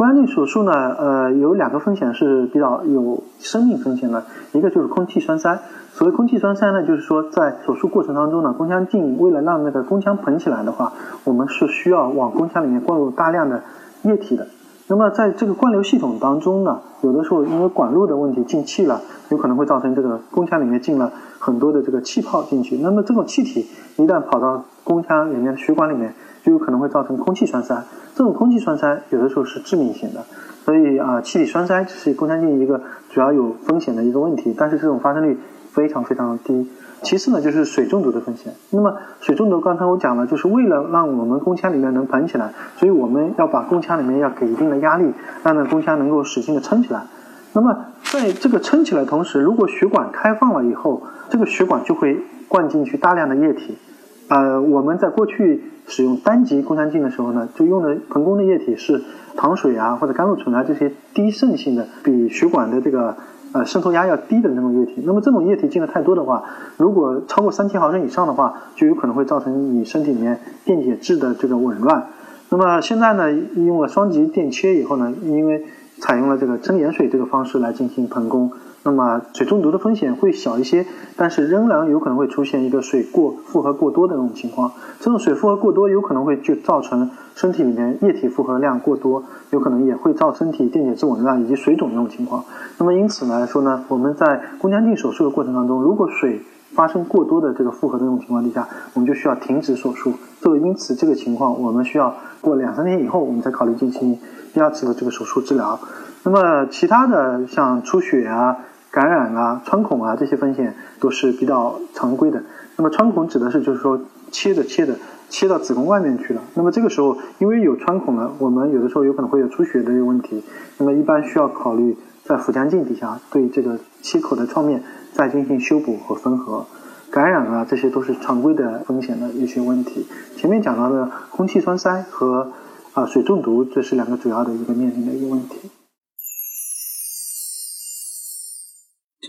宫腔镜手术呢，呃，有两个风险是比较有生命风险的，一个就是空气栓塞。所谓空气栓塞呢，就是说在手术过程当中呢，宫腔镜为了让那个宫腔膨起来的话，我们是需要往宫腔里面灌入大量的液体的。那么在这个灌流系统当中呢，有的时候因为管路的问题进气了，有可能会造成这个宫腔里面进了很多的这个气泡进去。那么这种气体一旦跑到宫腔里面的血管里面，就有可能会造成空气栓塞。这种空气栓塞有的时候是致命性的，所以啊，气体栓塞是宫腔镜一个主要有风险的一个问题，但是这种发生率非常非常低。其次呢，就是水中毒的风险。那么水中毒，刚才我讲了，就是为了让我们宫腔里面能膨起来，所以我们要把宫腔里面要给一定的压力，让那宫腔能够使劲的撑起来。那么在这个撑起来同时，如果血管开放了以后，这个血管就会灌进去大量的液体。呃，我们在过去使用单极宫腔镜的时候呢，就用的盆宫的液体是糖水啊或者甘露醇啊这些低渗性的，比血管的这个。呃，渗透压要低的那种液体，那么这种液体进的太多的话，如果超过三千毫升以上的话，就有可能会造成你身体里面电解质的这个紊乱。那么现在呢，用了双极电切以后呢，因为采用了这个蒸盐水这个方式来进行盆宫。那么水中毒的风险会小一些，但是仍然有可能会出现一个水过负荷过多的那种情况。这种水负荷过多，有可能会就造成身体里面液体负荷量过多，有可能也会造身体电解质紊乱以及水肿这种情况。那么因此来说呢，我们在宫腔镜手术的过程当中，如果水发生过多的这个负荷的这种情况底下，我们就需要停止手术。作为因此这个情况，我们需要过两三天以后，我们再考虑进行第二次的这个手术治疗。那么其他的像出血啊。感染啊、穿孔啊这些风险都是比较常规的。那么穿孔指的是就是说切着切着切到子宫外面去了。那么这个时候因为有穿孔了，我们有的时候有可能会有出血的一个问题。那么一般需要考虑在腹腔镜底下对这个切口的创面再进行修补和缝合。感染啊，这些都是常规的风险的一些问题。前面讲到的空气栓塞和啊水中毒，这是两个主要的一个面临的一个问题。